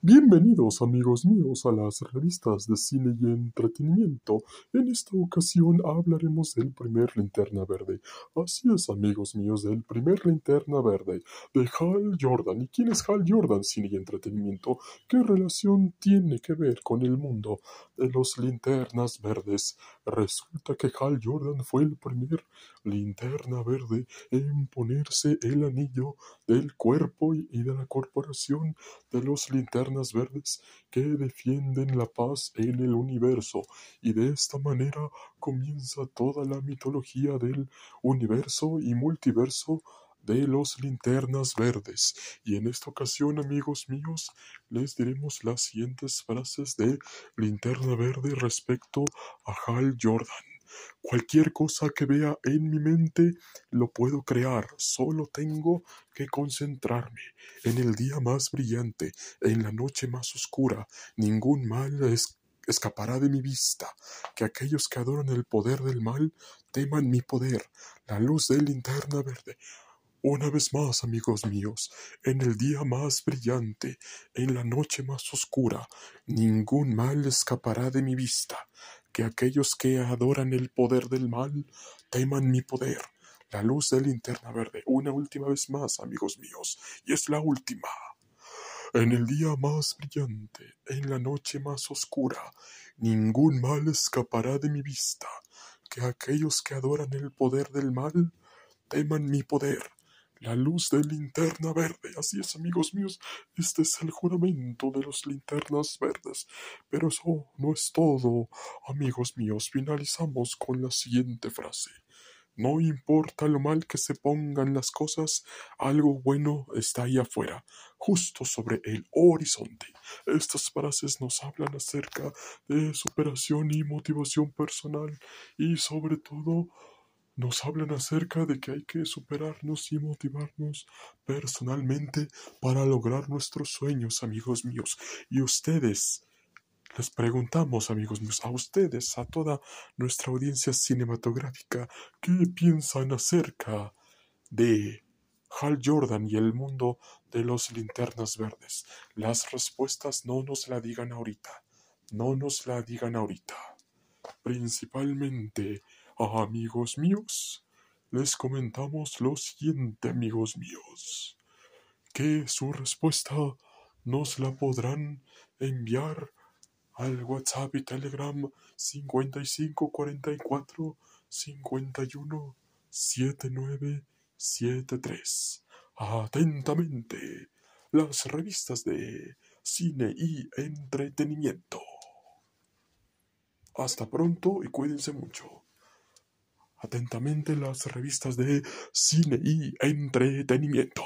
Bienvenidos amigos míos a las revistas de cine y entretenimiento. En esta ocasión hablaremos del primer linterna verde. Así es amigos míos, del primer linterna verde de Hal Jordan. ¿Y quién es Hal Jordan, cine y entretenimiento? ¿Qué relación tiene que ver con el mundo de los linternas verdes? Resulta que Hal Jordan fue el primer linterna verde en ponerse el anillo del cuerpo y de la corporación de los linternas verdes que defienden la paz en el universo y de esta manera comienza toda la mitología del universo y multiverso de los linternas verdes. Y en esta ocasión, amigos míos, les diremos las siguientes frases de linterna verde respecto a Hal Jordan. Cualquier cosa que vea en mi mente lo puedo crear, solo tengo que concentrarme. En el día más brillante, en la noche más oscura, ningún mal escapará de mi vista. Que aquellos que adoran el poder del mal teman mi poder, la luz de linterna verde. Una vez más, amigos míos, en el día más brillante, en la noche más oscura, ningún mal escapará de mi vista que aquellos que adoran el poder del mal teman mi poder, la luz de linterna verde. Una última vez más, amigos míos, y es la última. En el día más brillante, en la noche más oscura, ningún mal escapará de mi vista, que aquellos que adoran el poder del mal teman mi poder, la luz de linterna verde. Así es, amigos míos, este es el juramento de los linternas verdes. Pero eso no es todo, amigos míos. Finalizamos con la siguiente frase. No importa lo mal que se pongan las cosas, algo bueno está ahí afuera, justo sobre el horizonte. Estas frases nos hablan acerca de superación y motivación personal y sobre todo nos hablan acerca de que hay que superarnos y motivarnos personalmente para lograr nuestros sueños, amigos míos. Y ustedes, les preguntamos, amigos míos, a ustedes, a toda nuestra audiencia cinematográfica, ¿qué piensan acerca de Hal Jordan y el mundo de los linternas verdes? Las respuestas no nos la digan ahorita, no nos la digan ahorita. Principalmente Amigos míos, les comentamos lo siguiente, amigos míos, que su respuesta nos la podrán enviar al WhatsApp y Telegram 5544 51 7973. Atentamente, las revistas de cine y entretenimiento. Hasta pronto y cuídense mucho. Atentamente las revistas de cine y entretenimiento.